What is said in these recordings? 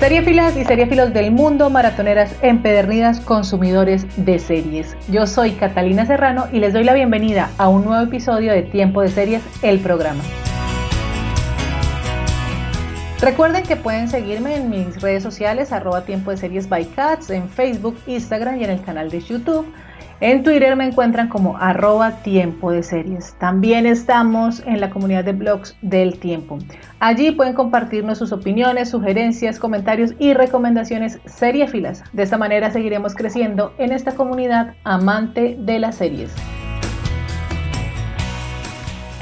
Seriefilas y seriefilos del mundo, maratoneras empedernidas, consumidores de series. Yo soy Catalina Serrano y les doy la bienvenida a un nuevo episodio de Tiempo de Series, el programa. Recuerden que pueden seguirme en mis redes sociales, arroba tiempo de series by Cats, en Facebook, Instagram y en el canal de YouTube. En Twitter me encuentran como arroba tiempo de series. También estamos en la comunidad de blogs del tiempo. Allí pueden compartirnos sus opiniones, sugerencias, comentarios y recomendaciones seriefilas. De esta manera seguiremos creciendo en esta comunidad amante de las series.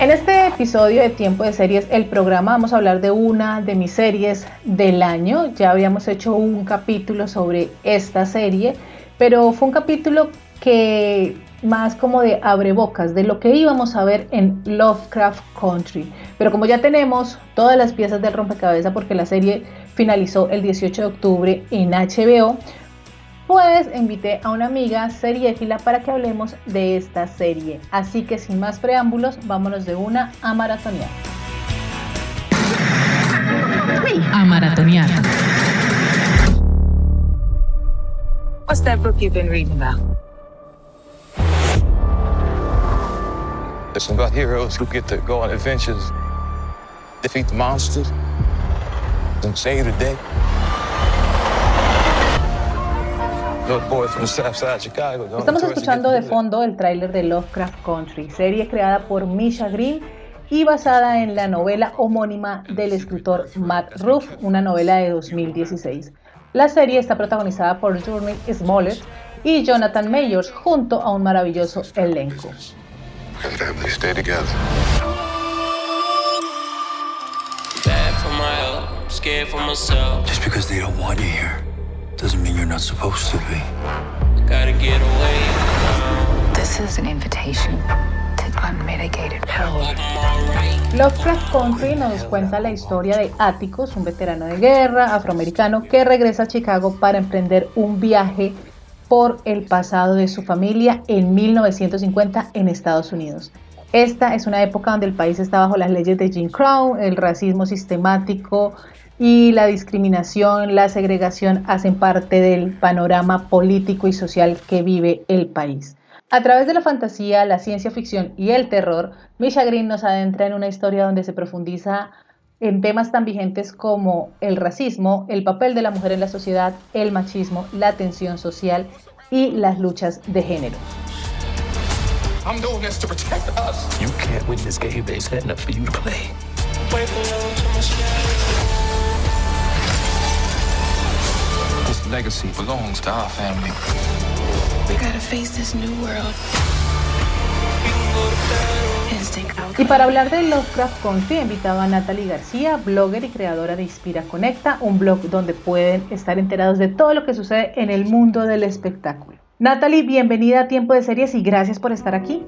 En este episodio de Tiempo de Series, el programa vamos a hablar de una de mis series del año. Ya habíamos hecho un capítulo sobre esta serie, pero fue un capítulo que más como de abrebocas de lo que íbamos a ver en Lovecraft Country. Pero como ya tenemos todas las piezas del rompecabezas porque la serie finalizó el 18 de octubre en HBO, pues invité a una amiga seriéfila para que hablemos de esta serie. Así que sin más preámbulos, vámonos de una a maratonear. A maratonear. What's that book you've been reading about? It's about heroes who get to go on adventures, defeat the monsters, and save the day. Estamos escuchando de fondo el tráiler de Lovecraft Country, serie creada por Misha Green y basada en la novela homónima del escritor Matt Ruff, una novela de 2016. La serie está protagonizada por Journey Smollett y Jonathan Mayors junto a un maravilloso elenco. And families stay together. Bad for my health, scared for myself. Just because they don't want you here doesn't mean you're not supposed to be. Gotta get away. This is an invitation to unmitigated power. Lovecraft Country nos cuenta la historia de Atticus, un veterano de guerra afroamericano que regresa a Chicago para emprender un viaje por el pasado de su familia en 1950 en Estados Unidos. Esta es una época donde el país está bajo las leyes de Jim Crow, el racismo sistemático y la discriminación, la segregación hacen parte del panorama político y social que vive el país. A través de la fantasía, la ciencia ficción y el terror, Misha Green nos adentra en una historia donde se profundiza en temas tan vigentes como el racismo, el papel de la mujer en la sociedad, el machismo, la tensión social y las luchas de género. Legacy belongs to our family. We gotta face this new world. Y para hablar de Lovecraft Country he invitado a Natalie García, blogger y creadora de Inspira Conecta, un blog donde pueden estar enterados de todo lo que sucede en el mundo del espectáculo. Natalie, bienvenida a Tiempo de Series y gracias por estar aquí.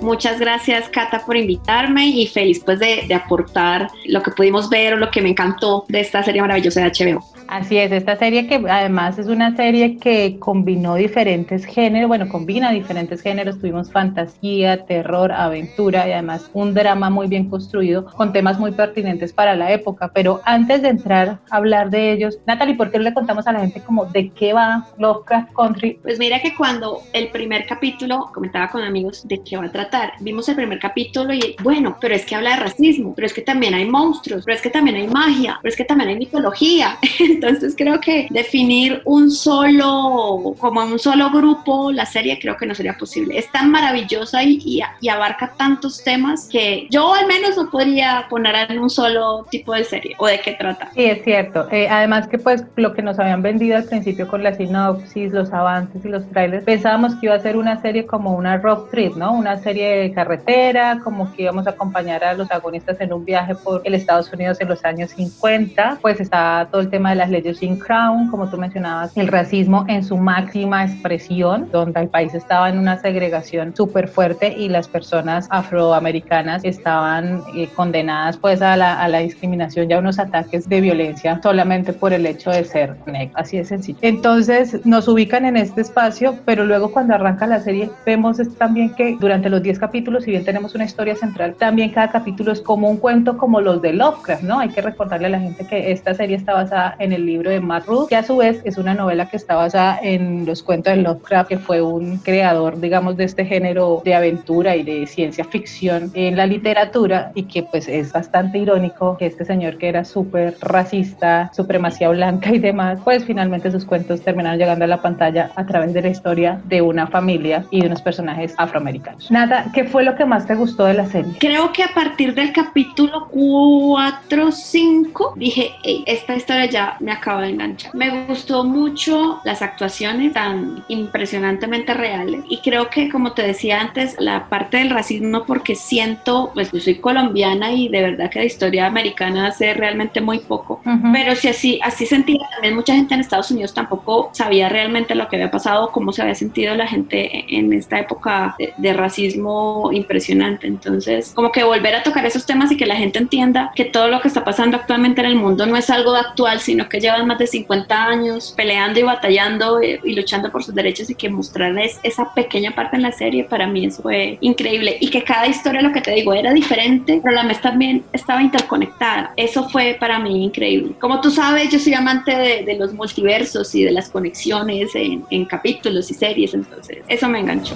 Muchas gracias, Cata, por invitarme y feliz pues de, de, aportar lo que pudimos ver o lo que me encantó de esta serie maravillosa de HBO. Así es, esta serie que además es una serie que combinó diferentes géneros, bueno, combina diferentes géneros, tuvimos fantasía, terror, aventura y además un drama muy bien construido con temas muy pertinentes para la época. Pero antes de entrar a hablar de ellos, Natalie, ¿por qué no le contamos a la gente como de qué va Lovecraft Country? Pues mira que cuando el primer capítulo comentaba con amigos de qué va a tratar, vimos el primer capítulo y bueno, pero es que habla de racismo, pero es que también hay monstruos, pero es que también hay magia, pero es que también hay mitología. Entonces creo que definir un solo, como un solo grupo, la serie creo que no sería posible. Es tan maravillosa y, y, y abarca tantos temas que yo al menos no podría poner en un solo tipo de serie o de qué trata. Sí, es cierto. Eh, además que pues lo que nos habían vendido al principio con la sinopsis, los avances y los trailers, pensábamos que iba a ser una serie como una road trip, ¿no? Una serie de carretera, como que íbamos a acompañar a los agonistas en un viaje por el Estados Unidos en los años 50, pues está todo el tema de la las leyes Jim Crown, como tú mencionabas, el racismo en su máxima expresión, donde el país estaba en una segregación súper fuerte y las personas afroamericanas estaban eh, condenadas pues a la, a la discriminación y a unos ataques de violencia solamente por el hecho de ser negro, así de sencillo. Entonces nos ubican en este espacio, pero luego cuando arranca la serie vemos también que durante los 10 capítulos, si bien tenemos una historia central, también cada capítulo es como un cuento como los de Lovecraft, ¿no? Hay que recordarle a la gente que esta serie está basada en el libro de Matt Ruth, que a su vez es una novela que está basada en los cuentos de Lovecraft, que fue un creador, digamos, de este género de aventura y de ciencia ficción en la literatura y que pues es bastante irónico que este señor que era súper racista, supremacía blanca y demás, pues finalmente sus cuentos terminaron llegando a la pantalla a través de la historia de una familia y de unos personajes afroamericanos. Nada, ¿qué fue lo que más te gustó de la serie? Creo que a partir del capítulo 4, 5, dije, esta historia ya me acaba de enganchar. Me gustó mucho las actuaciones tan impresionantemente reales y creo que como te decía antes, la parte del racismo porque siento, pues yo soy colombiana y de verdad que la historia americana sé realmente muy poco, pero si así, así sentía también mucha gente en Estados Unidos tampoco sabía realmente lo que había pasado, cómo se había sentido la gente en esta época de, de racismo impresionante. Entonces, como que volver a tocar esos temas y que la gente entienda que todo lo que está pasando actualmente en el mundo no es algo actual, sino que llevan más de 50 años peleando y batallando eh, y luchando por sus derechos y que mostrarles esa pequeña parte en la serie, para mí eso fue increíble. Y que cada historia, lo que te digo, era diferente, pero la vez también estaba interconectada. Eso fue para mí increíble. Como tú sabes, yo soy amante de, los multiversos y de las conexiones en, en capítulos y series, entonces eso me enganchó.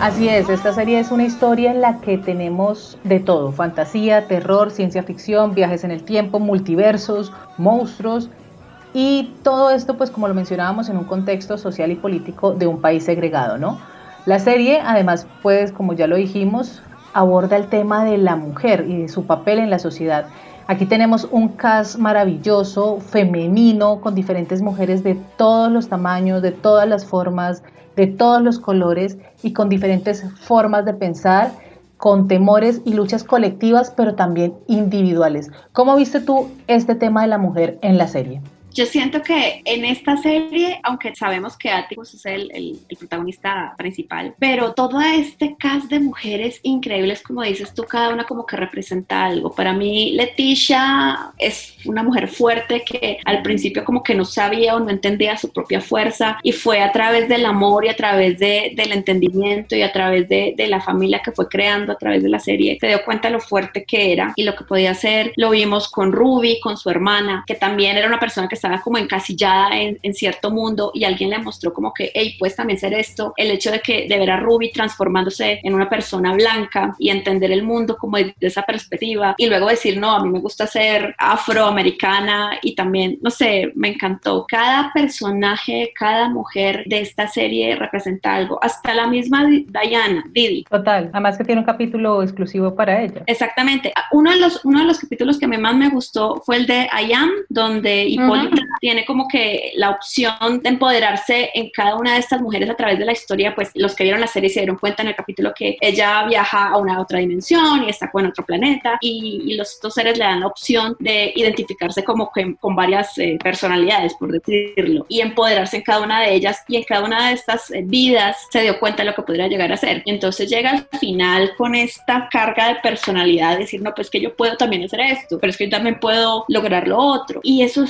Así es, esta serie es una historia en la que tenemos de todo, fantasía, terror, ciencia ficción, viajes en el tiempo, multiversos, monstruos y todo esto pues como lo mencionábamos en un contexto social y político de un país segregado, ¿no? La serie además pues como ya lo dijimos aborda el tema de la mujer y de su papel en la sociedad. Aquí tenemos un cast maravilloso, femenino, con diferentes mujeres de todos los tamaños, de todas las formas, de todos los colores y con diferentes formas de pensar, con temores y luchas colectivas, pero también individuales. ¿Cómo viste tú este tema de la mujer en la serie? Yo siento que en esta serie, aunque sabemos que Atticus es el, el, protagonista principal, pero todo este cast de mujeres increíbles, como dices tú, cada una como que representa algo. Para mí, Leticia es una mujer fuerte que al principio como que no sabía o no entendía su propia fuerza y fue a través del amor y a través de, del entendimiento y a través de, de la familia que fue creando a través de la serie, se dio cuenta lo fuerte que era y lo que podía hacer. Lo vimos con Ruby, con su hermana, que también era una persona que estaba como encasillada en, cierto mundo y alguien le mostró como que, hey, puedes también ser esto, el hecho de que de ver a Ruby transformándose en una persona blanca y entender el mundo como de, esa perspectiva y luego decir, no, a mí me gusta ser afroamericana y también, no sé, me encantó. Cada personaje, cada mujer de esta serie representa algo, hasta la misma Diana, Didi. Total, además que tiene un capítulo exclusivo para ella. Exactamente. Uno de los, uno de los capítulos que más me gustó fue el de I Am, donde Hipólita tiene como que la opción de empoderarse en cada una de estas mujeres a través de la historia, pues los que vieron la serie se dieron cuenta en el capítulo que ella viaja a una otra dimensión y está con otro planeta y, los dos seres le dan la opción de identificarse como que con varias eh, personalidades, por decirlo, y empoderarse en cada una de ellas y en cada una de estas eh, vidas se dio cuenta de lo que podría llegar a ser. Y entonces llega al final con esta carga de personalidad, decir, no, pues que yo puedo también hacer esto, pero es que yo también puedo lograr lo otro. Y eso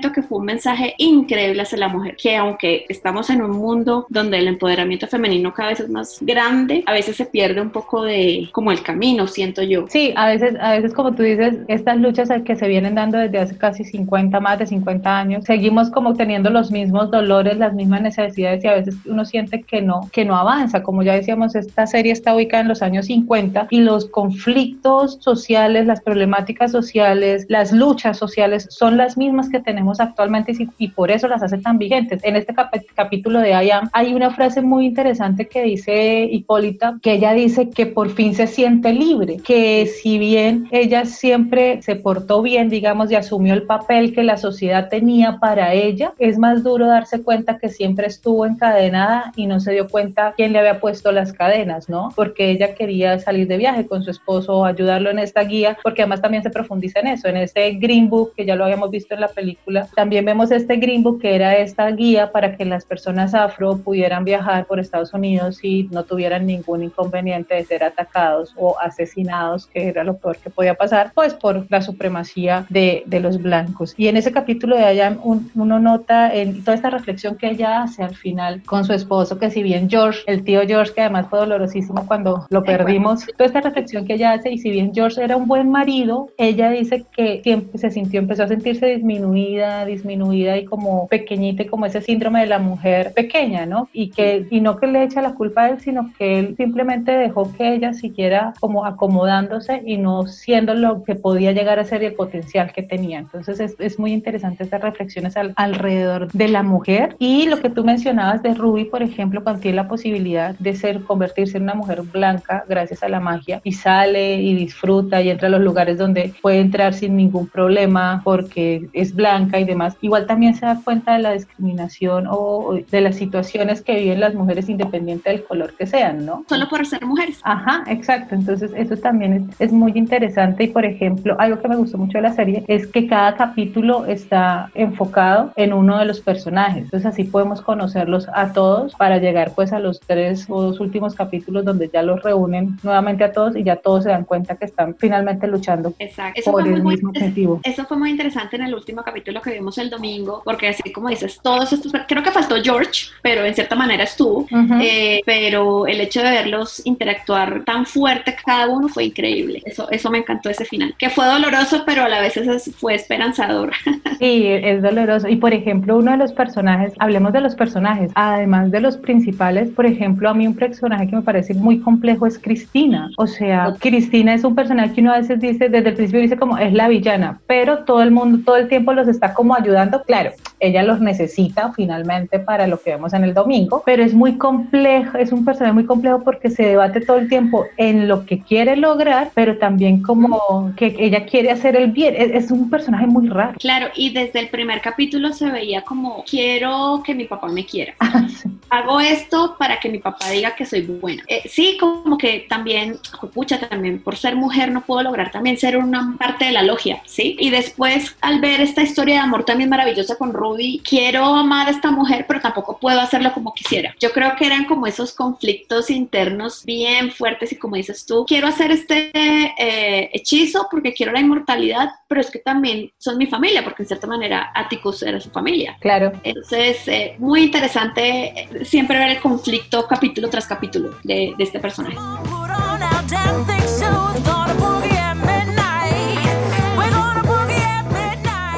que fue un mensaje increíble hacia la mujer, que aunque estamos en un mundo donde el empoderamiento femenino cada vez es más grande, a veces se pierde un poco de como el camino, siento yo. Sí, a veces, a veces como tú dices, estas luchas que se vienen dando desde hace casi 50, más de 50 años, seguimos como teniendo los mismos dolores, las mismas necesidades y a veces uno siente que no, que no avanza. Como ya decíamos, esta serie está ubicada en los años 50 y los conflictos sociales, las problemáticas sociales, las luchas sociales son las mismas que tenemos tenemos actualmente y, por eso las hace tan vigentes. En este cap capítulo de I Am hay una frase muy interesante que dice Hipólita, que ella dice que por fin se siente libre, que si bien ella siempre se portó bien, digamos, y asumió el papel que la sociedad tenía para ella, es más duro darse cuenta que siempre estuvo encadenada y no se dio cuenta quién le había puesto las cadenas, ¿no? Porque ella quería salir de viaje con su esposo, ayudarlo en esta guía, porque además también se profundiza en eso, en este Green Book que ya lo habíamos visto en la película. También vemos este Green Book que era esta guía para que las personas afro pudieran viajar por Estados Unidos y no tuvieran ningún inconveniente de ser atacados o asesinados, que era lo peor que podía pasar, pues por la supremacía de, de los blancos. Y en ese capítulo de allá uno nota en toda esta reflexión que ella hace al final con su esposo, que si bien George, el tío George, que además fue dolorosísimo cuando lo perdimos, toda esta reflexión que ella hace y si bien George era un buen marido, ella dice que siempre se sintió, empezó a sentirse disminuida, disminuida y como pequeñita como ese síndrome de la mujer pequeña, ¿no? Y que y no que le echa la culpa a él, sino que él simplemente dejó que ella siguiera como acomodándose y no siendo lo que podía llegar a ser y el potencial que tenía. Entonces es, es muy interesante estas reflexiones al, alrededor de la mujer y lo que tú mencionabas de Ruby, por ejemplo, cuando tiene la posibilidad de ser convertirse en una mujer blanca gracias a la magia y sale y disfruta y entra a los lugares donde puede entrar sin ningún problema porque es blanca y demás. Igual también se da cuenta de la discriminación o de las situaciones que viven las mujeres independiente del color que sean, ¿no? Solo por ser mujeres. Ajá, exacto. Entonces eso también es, es muy interesante y por ejemplo, algo que me gustó mucho de la serie es que cada capítulo está enfocado en uno de los personajes. Entonces así podemos conocerlos a todos para llegar pues a los tres o dos últimos capítulos donde ya los reúnen nuevamente a todos y ya todos se dan cuenta que están finalmente luchando Exacto. Eso por fue el muy, mismo objetivo. Eso fue muy interesante en el último capítulo que vimos el domingo, porque así como dices, todos estos, creo que faltó George, pero en cierta manera estuvo, eh, pero el hecho de verlos interactuar tan fuerte cada uno fue increíble. Eso, eso me encantó ese final, que fue doloroso, pero a la vez fue esperanzador. Sí, es doloroso. Y por ejemplo, uno de los personajes, hablemos de los personajes, además de los principales, por ejemplo, a mí un personaje que me parece muy complejo es Cristina. O sea, Cristina es un personaje que uno a veces dice, desde el principio dice como es la villana, pero todo el mundo, todo el tiempo los está como ayudando. Claro, ella los necesita finalmente para lo que vemos en el domingo, pero es muy complejo, es un personaje muy complejo porque se debate todo el tiempo en lo que quiere lograr, pero también como que ella quiere hacer el bien. Es, es un personaje muy raro. Claro, y desde el primer capítulo se veía como, quiero que mi papá me quiera. Ah, sí. Hago esto para que mi papá diga que soy buena. Eh, sí, como que también, pucha, también por ser mujer no puedo lograr también ser una parte de la logia, ¿sí? Y después, al ver esta historia de amor también maravillosa con Ruby, quiero amar a esta mujer, pero tampoco puedo hacerlo como quisiera. Yo creo que eran como esos conflictos internos bien fuertes y como dices tú, quiero hacer este eh, hechizo porque quiero la inmortalidad, pero es que también son mi familia, porque en cierta manera Atticus era su familia. Claro. Entonces, eh, muy interesante siempre ver el conflicto capítulo tras capítulo de, de este personaje.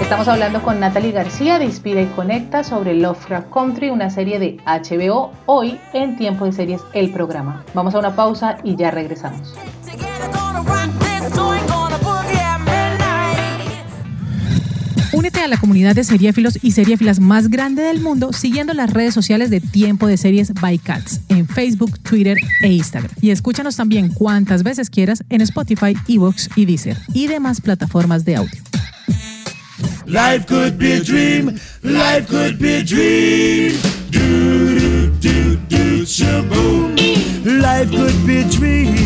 Estamos hablando con Natalie García de Inspira y Conecta sobre Lovecraft Country, una serie de HBO, hoy en Tiempo de Series, el programa. Vamos a una pausa y ya regresamos. Únete a la comunidad de seriéfilos y seriéfilas más grande del mundo siguiendo las redes sociales de Tiempo de Series by Cats en Facebook, Twitter e Instagram. Y escúchanos también cuantas veces quieras en Spotify, Evox y Deezer y demás plataformas de audio. Life could be a dream. Life could be a dream. Do, do, do, do, shaboom. Life could be a dream.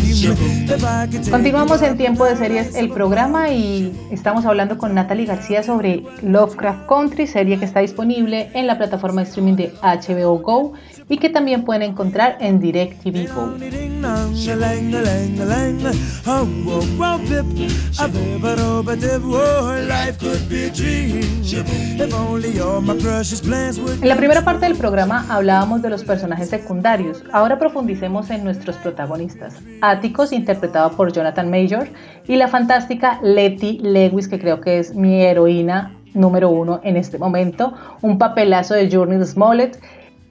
Continuamos en Tiempo de Series, el programa, y estamos hablando con Natalie García sobre Lovecraft Country, serie que está disponible en la plataforma de streaming de HBO Go y que también pueden encontrar en DirecTV Go. En la primera parte del programa hablábamos de los personajes secundarios. Ahora profundicemos en nuestros protagonistas. Atticus, interpretado por Jonathan Major, y la fantástica Letty Lewis, que creo que es mi heroína número uno en este momento. Un papelazo de Journey Smollett.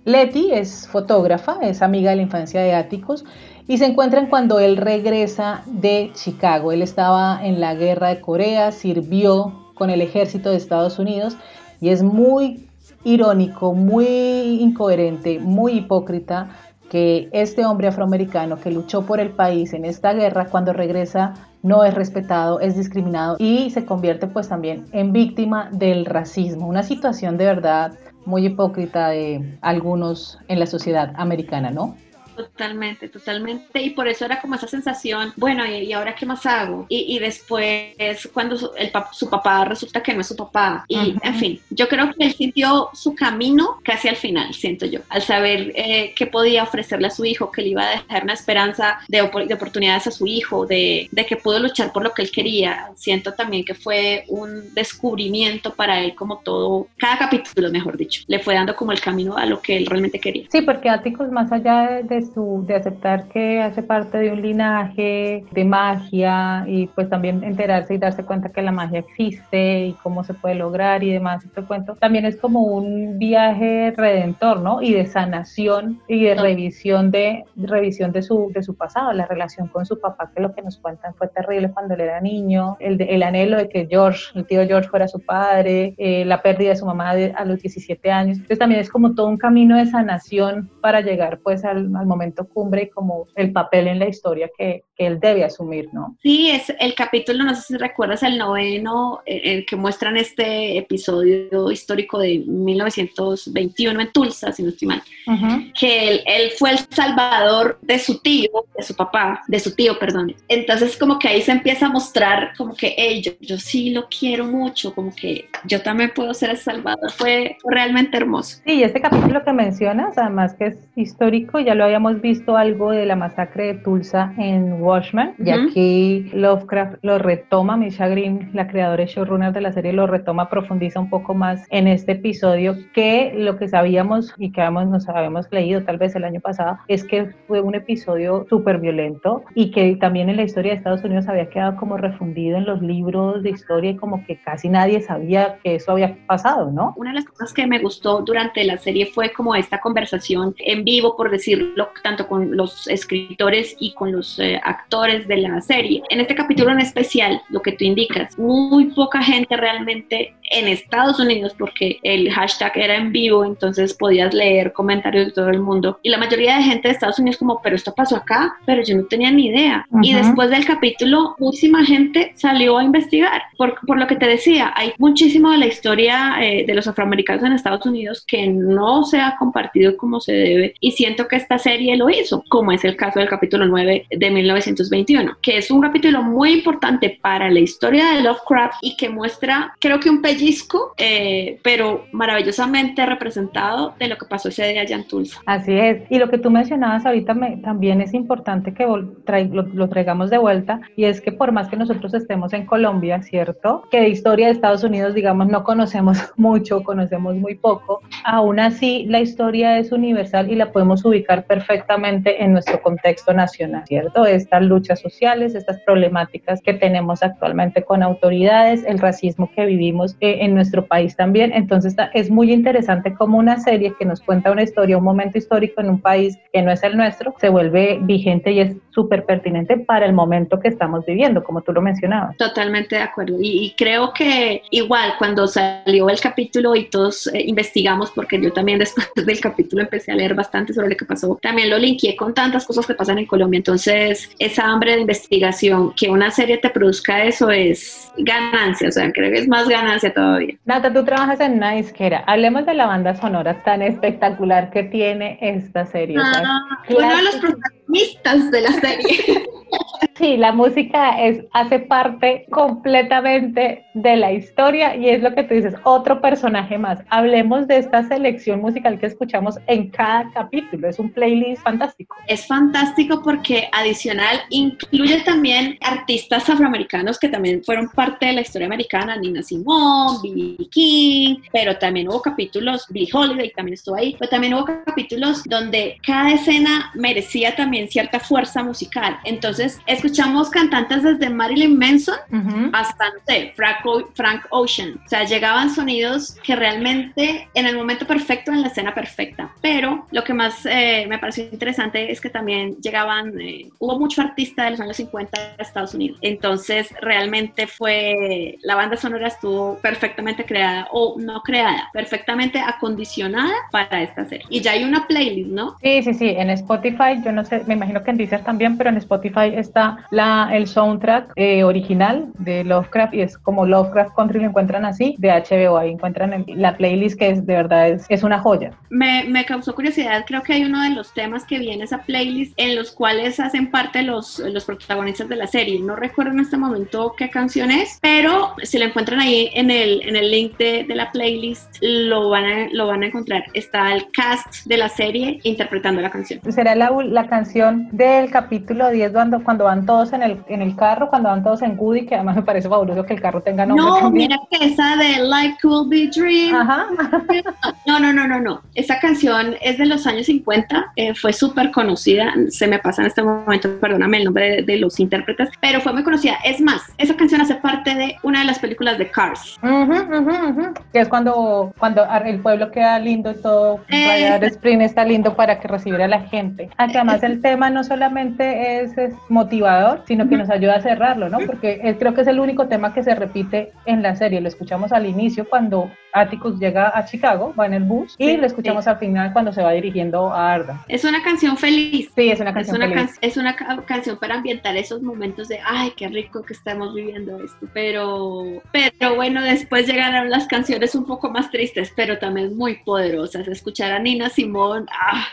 Letty es fotógrafa, es amiga de la infancia de Atticus y se encuentran cuando él regresa de Chicago. Él estaba en la guerra de Corea, sirvió con el ejército de Estados Unidos Y es muy irónico, muy incoherente, muy hipócrita que este hombre afroamericano que luchó por el país en esta guerra, cuando regresa no es respetado, es discriminado y se convierte pues también en víctima del racismo. Una situación de verdad muy hipócrita de algunos en la sociedad americana, ¿no? Totalmente, totalmente. Y por eso era como esa sensación, bueno, ¿y, ahora qué más hago? Y, después, cuando su, el, su papá resulta que no es su papá. Y, en fin, yo creo que él sintió su camino casi al final, siento yo, al saber eh, qué podía ofrecerle a su hijo, que le iba a dejar una esperanza de, de oportunidades a su hijo, de, de, que pudo luchar por lo que él quería. Siento también que fue un descubrimiento para él, como todo, cada capítulo, mejor dicho, le fue dando como el camino a lo que él realmente quería. Sí, porque Áticos, más allá de de aceptar que hace parte de un linaje de magia y pues también enterarse y darse cuenta que la magia existe y cómo se puede lograr y demás, este cuento, también es como un viaje redentor, ¿no? Y de sanación y de revisión de, revisión de su, de su pasado, la relación con su papá, que lo que nos cuentan fue terrible cuando él era niño, el, el anhelo de que George, el tío George fuera su padre, eh, la pérdida de su mamá a los 17 años. Entonces también es como todo un camino de sanación para llegar pues al, al momento momento cumbre y como el papel en la historia que, que, él debe asumir, ¿no? Sí, es el capítulo, no sé si recuerdas, el noveno, eh, el que muestran este episodio histórico de 1921 en Tulsa, si no estoy mal, que él, él, fue el salvador de su tío, de su papá, de su tío, perdón. Entonces como que ahí se empieza a mostrar como que, hey, yo, yo sí lo quiero mucho, como que yo también puedo ser el salvador, fue realmente hermoso. Sí, este capítulo que mencionas, además que es histórico, ya lo habíamos visto algo de la masacre de Tulsa en Watchmen, y aquí Lovecraft lo retoma, Misha Green, la creadora y showrunner de la serie, lo retoma, profundiza un poco más en este episodio que lo que sabíamos y que habíamos, nos habíamos leído tal vez el año pasado, es que fue un episodio súper violento y que también en la historia de Estados Unidos había quedado como refundido en los libros de historia y como que casi nadie sabía que eso había pasado, ¿no? Una de las cosas que me gustó durante la serie fue como esta conversación en vivo, por decirlo, tanto con los escritores y con los eh, actores de la serie. En este capítulo en especial, lo que tú indicas, muy poca gente realmente en Estados Unidos, porque el hashtag era en vivo, entonces podías leer comentarios de todo el mundo. Y la mayoría de gente de Estados Unidos como, pero esto pasó acá, pero yo no tenía ni idea. Y después del capítulo, muchísima gente salió a investigar. Por, por lo que te decía, hay muchísimo de la historia eh, de los afroamericanos en Estados Unidos que no se ha compartido como se debe. Y siento que esta serie lo hizo, como es el caso del capítulo 9 de 1921, que es un capítulo muy importante para la historia de Lovecraft y que muestra, creo que un pellizco, eh, pero maravillosamente representado de lo que pasó ese día allá en Tulsa. Así es, y lo que tú mencionabas ahorita también es importante que lo, lo, traigamos de vuelta, y es que por más que nosotros estemos en Colombia, ¿cierto? Que de historia de Estados Unidos, digamos, no conocemos mucho, conocemos muy poco, aún así la historia es universal y la podemos ubicar perfectamente en nuestro contexto nacional, ¿cierto? Estas luchas sociales, estas problemáticas que tenemos actualmente con autoridades, el racismo que vivimos eh, en nuestro país también. Entonces es muy interesante como una serie que nos cuenta una historia, un momento histórico en un país que no es el nuestro, se vuelve vigente y es súper pertinente para el momento que estamos viviendo, como tú lo mencionabas. Totalmente de acuerdo. Y, creo que igual cuando salió el capítulo y todos eh, investigamos, porque yo también después del capítulo empecé a leer bastante sobre lo que pasó, también lo linkeé con tantas cosas que pasan en Colombia. Entonces, esa hambre de investigación, que una serie te produzca eso es ganancia, o sea, creo que es más ganancia todavía. Nata, tú trabajas en una disquera. Hablemos de la banda sonora tan espectacular que tiene esta serie. Ah, uno de los protagonistas de la serie. Sí, la música es, hace parte completamente de la historia y es lo que tú dices, otro personaje más. Hablemos de esta selección musical que escuchamos en cada capítulo. Es un playlist fantástico. Es fantástico porque adicional incluye también artistas afroamericanos que también fueron parte de la historia americana, Nina Simone, B.B. King, pero también hubo capítulos, Billie Holiday también estuvo ahí, pero también hubo capítulos donde cada escena merecía también cierta fuerza musical. Entonces, es escuchamos cantantes desde Marilyn Manson hasta, no sé, Frank, Ocean. O sea, llegaban sonidos que realmente en el momento perfecto, en la escena perfecta. Pero lo que más eh, me pareció interesante es que también llegaban, eh, hubo mucho artista de los años 50 de Estados Unidos. Entonces, realmente fue, la banda sonora estuvo perfectamente creada o no creada, perfectamente acondicionada para esta serie. Y ya hay una playlist, ¿no? Sí, sí, sí, en Spotify, yo no sé, me imagino que en Deezer también, pero en Spotify está la, el soundtrack eh, original de Lovecraft y es como Lovecraft Country, lo encuentran así, de HBO, ahí encuentran la playlist que es de verdad es, es una joya. Me, me, causó curiosidad, creo que hay uno de los temas que viene esa playlist en los cuales hacen parte los, los protagonistas de la serie. No recuerdo en este momento qué canción es, pero si la encuentran ahí en el, en el link de, de la playlist, lo van, a, lo van a encontrar. Está el cast de la serie interpretando la canción. Será la, la canción del capítulo 10 cuando, cuando van todos en el, en el carro, cuando van todos en Goody, que además me parece fabuloso que el carro tenga nombre. No, también. mira que esa de Life Could Be Dream. Ajá. No, no, no, no, no. Esa canción es de los años 50, eh, fue súper conocida. Se me pasa en este momento, perdóname el nombre de, de, los intérpretes, pero fue muy conocida. Es más, esa canción hace parte de una de las películas de Cars. Uh -huh, uh -huh, uh -huh. Que es cuando, cuando el pueblo queda lindo y todo. Rayar Spring está lindo para que recibiera a la gente. Además, el tema no solamente es, es motivador, sino que nos ayuda a cerrarlo, ¿no? Porque es, creo que es el único tema que se repite en la serie. Lo escuchamos al inicio cuando Atticus llega a Chicago, va en el bus, y lo escuchamos sí. al final cuando se va dirigiendo a Arda. Es una canción feliz. Sí, es una canción es una feliz. Can es una ca canción para ambientar esos momentos de, ay, qué rico que estamos viviendo esto. Pero, pero bueno, después llegaron las canciones un poco más tristes, pero también muy poderosas. Escuchar a Nina Simón, ah,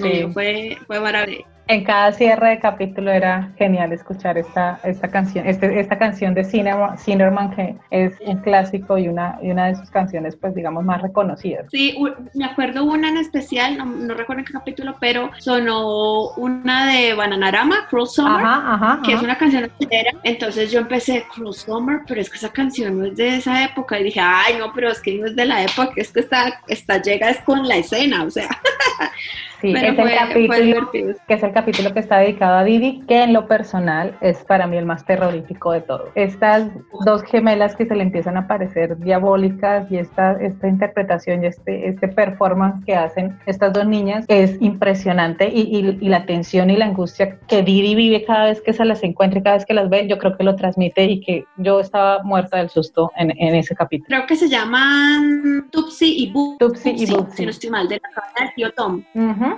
sí. fue, fue maravilloso. En cada cierre de capítulo era genial escuchar esta, esta canción, este, esta canción de Cinnamon, que es un clásico y una, y una de sus canciones, pues digamos, más reconocidas. Sí, me acuerdo una en especial, no, no recuerdo en qué capítulo, pero sonó una de Bananarama, Cruel Summer, ajá, ajá, que es una canción entera. Entonces yo empecé, Cruel Summer, pero es que esa canción no es de esa época. Y dije, ay, no, pero es que no es de la época, es que esta, esta llega es con la escena, o sea. Sí, Pero es fue- el capítulo que es el capítulo que está dedicado a Didi, que en lo personal es para mí el más terrorífico de todo. Estas dos gemelas que se le empiezan a parecer diabólicas y esta, esta interpretación y este, este performance que hacen estas dos niñas es impresionante y, y- y la tensión y la angustia que Didi vive cada vez que se las encuentra y cada vez que las ve, yo creo que lo transmite y que yo estaba muerta del susto en, en ese capítulo. Creo que se llaman Tupsi y Boo. Tupsi y Bubsy. Si no estoy mal, de la cabana del tío Tom.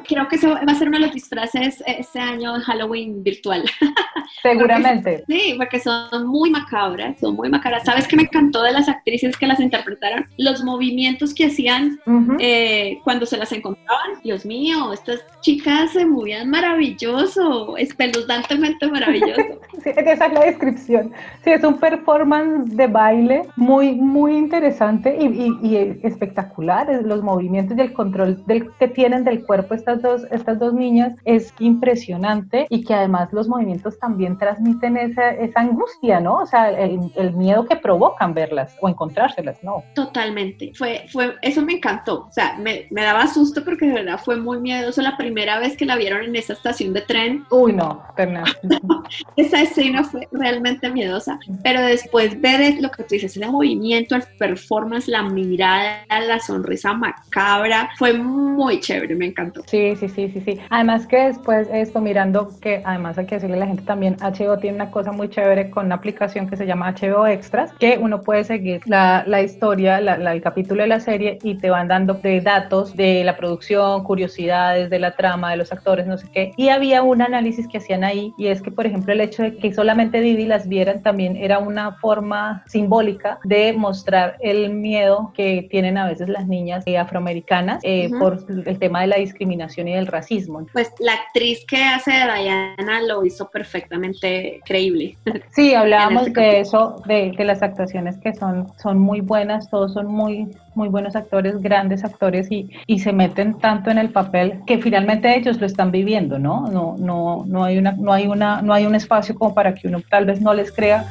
Creo que eso va a ser uno de los disfraces este año de Halloween virtual. Seguramente. Sí, porque son muy macabras, son muy macabras. ¿Sabes qué me encantó de las actrices que las interpretaron? Los movimientos que hacían Ujú. eh, cuando se las encontraban. Dios mío, estas chicas se movían maravilloso, espeluznantemente maravilloso. Sí, esa es la descripción. Sí, es un performance de baile muy, muy interesante y, y- y espectacular. Es- Los movimientos y el control del, que tienen del cuerpo estas dos, estas dos niñas es impresionante y que además los movimientos también transmiten esa, esa angustia, ¿no? O sea, el, el miedo que provocan verlas o encontrárselas, ¿no? Totalmente. Fue, fue, eso me encantó. O sea, me, me daba susto porque de verdad fue muy miedoso la primera vez que la vieron en esa estación de tren. Uy, no, Terna. Esa escena fue realmente miedosa. Pero después ver lo que tú dices, ese movimiento, el performance, la mirada, la sonrisa macabra, fue muy chévere, me encantó. Sí, sí, sí, sí, sí. Además que después esto, mirando que además hay que decirle a la gente también, HBO tiene una cosa muy chévere con una aplicación que se llama HBO Extras, que uno puede seguir la, la historia, la- la- el capítulo de la serie y te van dando de datos de la producción, curiosidades de la trama, de los actores, no sé qué. Y había un análisis que hacían ahí y es que, por ejemplo, el hecho de que solamente Didi las vieran también era una forma simbólica de mostrar el miedo que tienen a veces las niñas eh, afroamericanas eh, por el tema de la discriminación y del racismo. Pues la actriz que hace de Diana lo hizo perfectamente creíble. Sí, hablábamos este de eso, de, de las actuaciones que son, son muy buenas, todos son muy, muy buenos actores, grandes actores y, y se meten tanto en el papel que finalmente ellos lo están viviendo, ¿no? No, no, no hay una, no hay una, no hay un espacio como para que uno tal vez no les crea.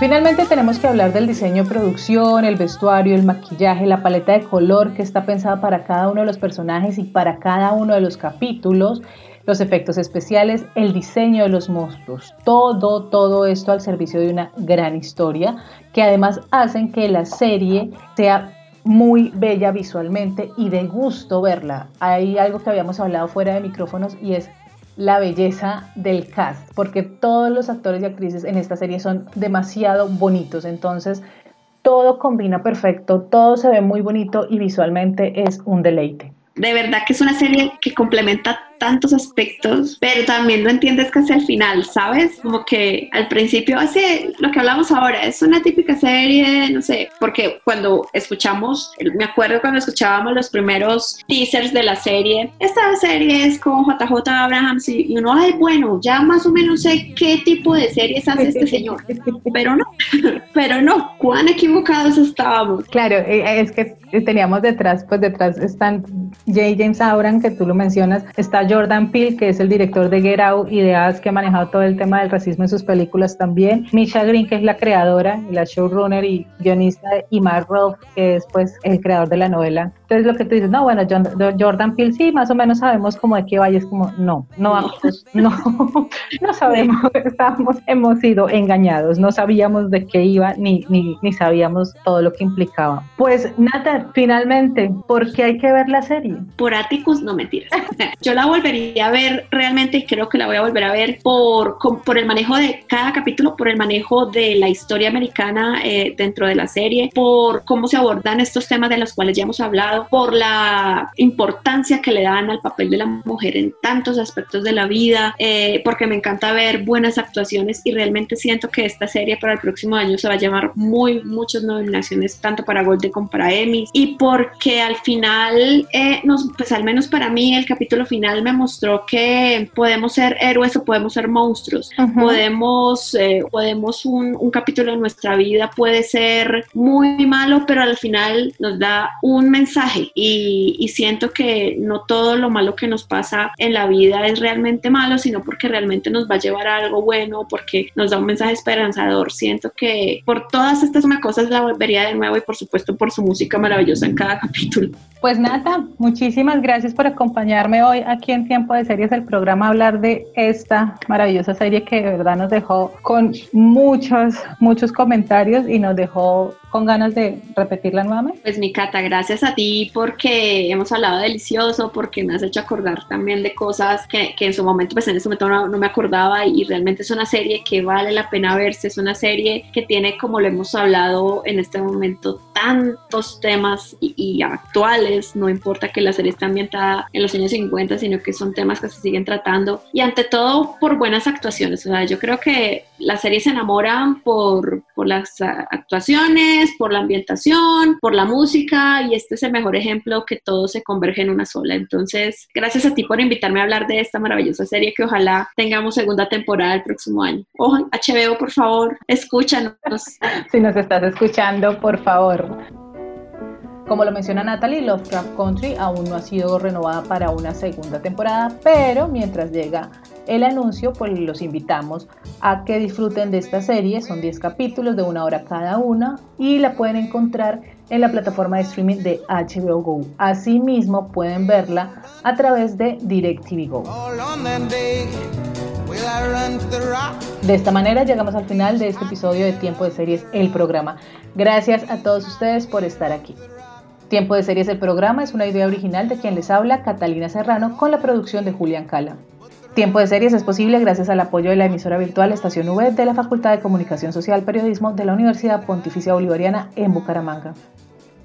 Finalmente tenemos que hablar del diseño, producción, el vestuario, el maquillaje, la paleta de color que está pensada para cada uno de los personajes y para cada uno de los capítulos, los efectos especiales, el diseño de los monstruos, todo, todo esto al servicio de una gran historia que además hacen que la serie sea muy bella visualmente y de gusto verla. Hay algo que habíamos hablado fuera de micrófonos y es la belleza del cast, porque todos los actores y actrices en esta serie son demasiado bonitos, entonces todo combina perfecto, todo se ve muy bonito y visualmente es un deleite. De verdad que es una serie que complementa tantos aspectos, pero también lo entiendes casi al final, ¿sabes? Como que al principio, así lo que hablamos ahora, es una típica serie, no sé, porque cuando escuchamos, me acuerdo cuando escuchábamos los primeros teasers de la serie, esta serie es con JJ Abrahams y uno, ay, bueno, ya más o menos sé qué tipo de series hace este señor, pero no, pero no, cuán equivocados estábamos. Claro, eh, es que teníamos detrás, pues detrás están J. James Abraham, que tú lo mencionas, está Jordan Peele, que es el director de Get Out y de As, que ha manejado todo el tema del racismo en sus películas también. Misha Green, que es la creadora y la showrunner y guionista, y Mark Rolfe, que es pues el creador de la novela. Entonces lo que tú dices, no, bueno, Jordan Peele sí, más o menos sabemos como de qué vaya, es como, no, no, no, no sabemos, estábamos, hemos sido engañados, no sabíamos de qué iba ni, ni, ni sabíamos todo lo que implicaba. Pues nada, finalmente, ¿por qué hay que ver la serie? Por Atticus, no mentiras. Yo la volvería a ver realmente y creo que la voy a volver a ver por, por el manejo de cada capítulo, por el manejo de la historia americana eh, dentro de la serie, por cómo se abordan estos temas de los cuales ya hemos hablado, por la importancia que le dan al papel de la mujer en tantos aspectos de la vida, eh, porque me encanta ver buenas actuaciones y realmente siento que esta serie para el próximo año se va a llamar muy, muchas nominaciones, tanto para Golden como para Emmy, y porque al final, eh, nos, pues al menos para mí, el capítulo final me mostró que podemos ser héroes o podemos ser monstruos, podemos, eh, podemos un, un capítulo de nuestra vida puede ser muy malo, pero al final nos da un mensaje y, y, siento que no todo lo malo que nos pasa en la vida es realmente malo, sino porque realmente nos va a llevar a algo bueno, porque nos da un mensaje esperanzador. Siento que por todas estas cosas la volvería de nuevo y por supuesto por su música maravillosa en cada capítulo. Pues Nata, muchísimas gracias por acompañarme hoy aquí en Tiempo de Series, el programa, hablar de esta maravillosa serie que de verdad nos dejó con muchos, muchos comentarios y nos dejó con ganas de repetirla nuevamente. Pues mi Cata, gracias a ti porque hemos hablado delicioso, porque me has hecho acordar también de cosas que, en su momento, pues en ese momento no, me acordaba y realmente es una serie que vale la pena verse, es una serie que tiene, como lo hemos hablado en este momento, tantos temas y actuales, no importa que la serie esté ambientada en los años 50, sino que son temas que se siguen tratando y ante todo por buenas actuaciones, o sea, yo creo que la serie se enamoran por, las actuaciones, por la ambientación, por la música y este es el mejor ejemplo que todo se converge en una sola. Entonces, gracias a ti por invitarme a hablar de esta maravillosa serie que ojalá tengamos segunda temporada el próximo año. Ojo, HBO, por favor, escúchanos. si nos estás escuchando, por favor. Como lo menciona Natalie, Lovecraft Country aún no ha sido renovada para una segunda temporada, pero mientras llega el anuncio, pues los invitamos a que disfruten de esta serie. Son 10 capítulos de una hora cada una y la pueden encontrar en la plataforma de streaming de HBO Go. Asimismo, pueden verla a través de DirecTV Go. De esta manera llegamos al final de este episodio de Tiempo de Series, el programa. Gracias a todos ustedes por estar aquí. Tiempo de Series, el programa es una idea original de quien les habla, Catalina Serrano, con la producción de Julián Cala. Tiempo de Series es posible gracias al apoyo de la emisora virtual Estación V de la Facultad de Comunicación Social Periodismo de la Universidad Pontificia Bolivariana en Bucaramanga.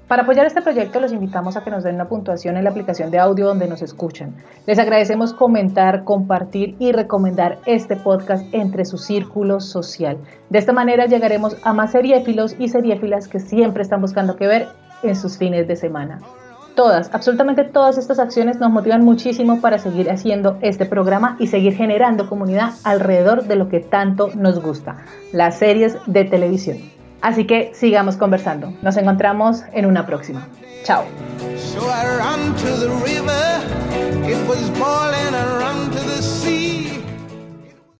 Para apoyar este proyecto los invitamos a que nos den una puntuación en la aplicación de audio donde nos escuchan. Les agradecemos comentar, compartir y recomendar este podcast entre su círculo social. De esta manera llegaremos a más seriéfilos y seriéfilas que siempre están buscando que ver en sus fines de semana. Todas, absolutamente todas estas acciones nos motivan muchísimo para seguir haciendo este programa y seguir generando comunidad alrededor de lo que tanto nos gusta, las series de televisión. Así que sigamos conversando. Nos encontramos en una próxima. Chao.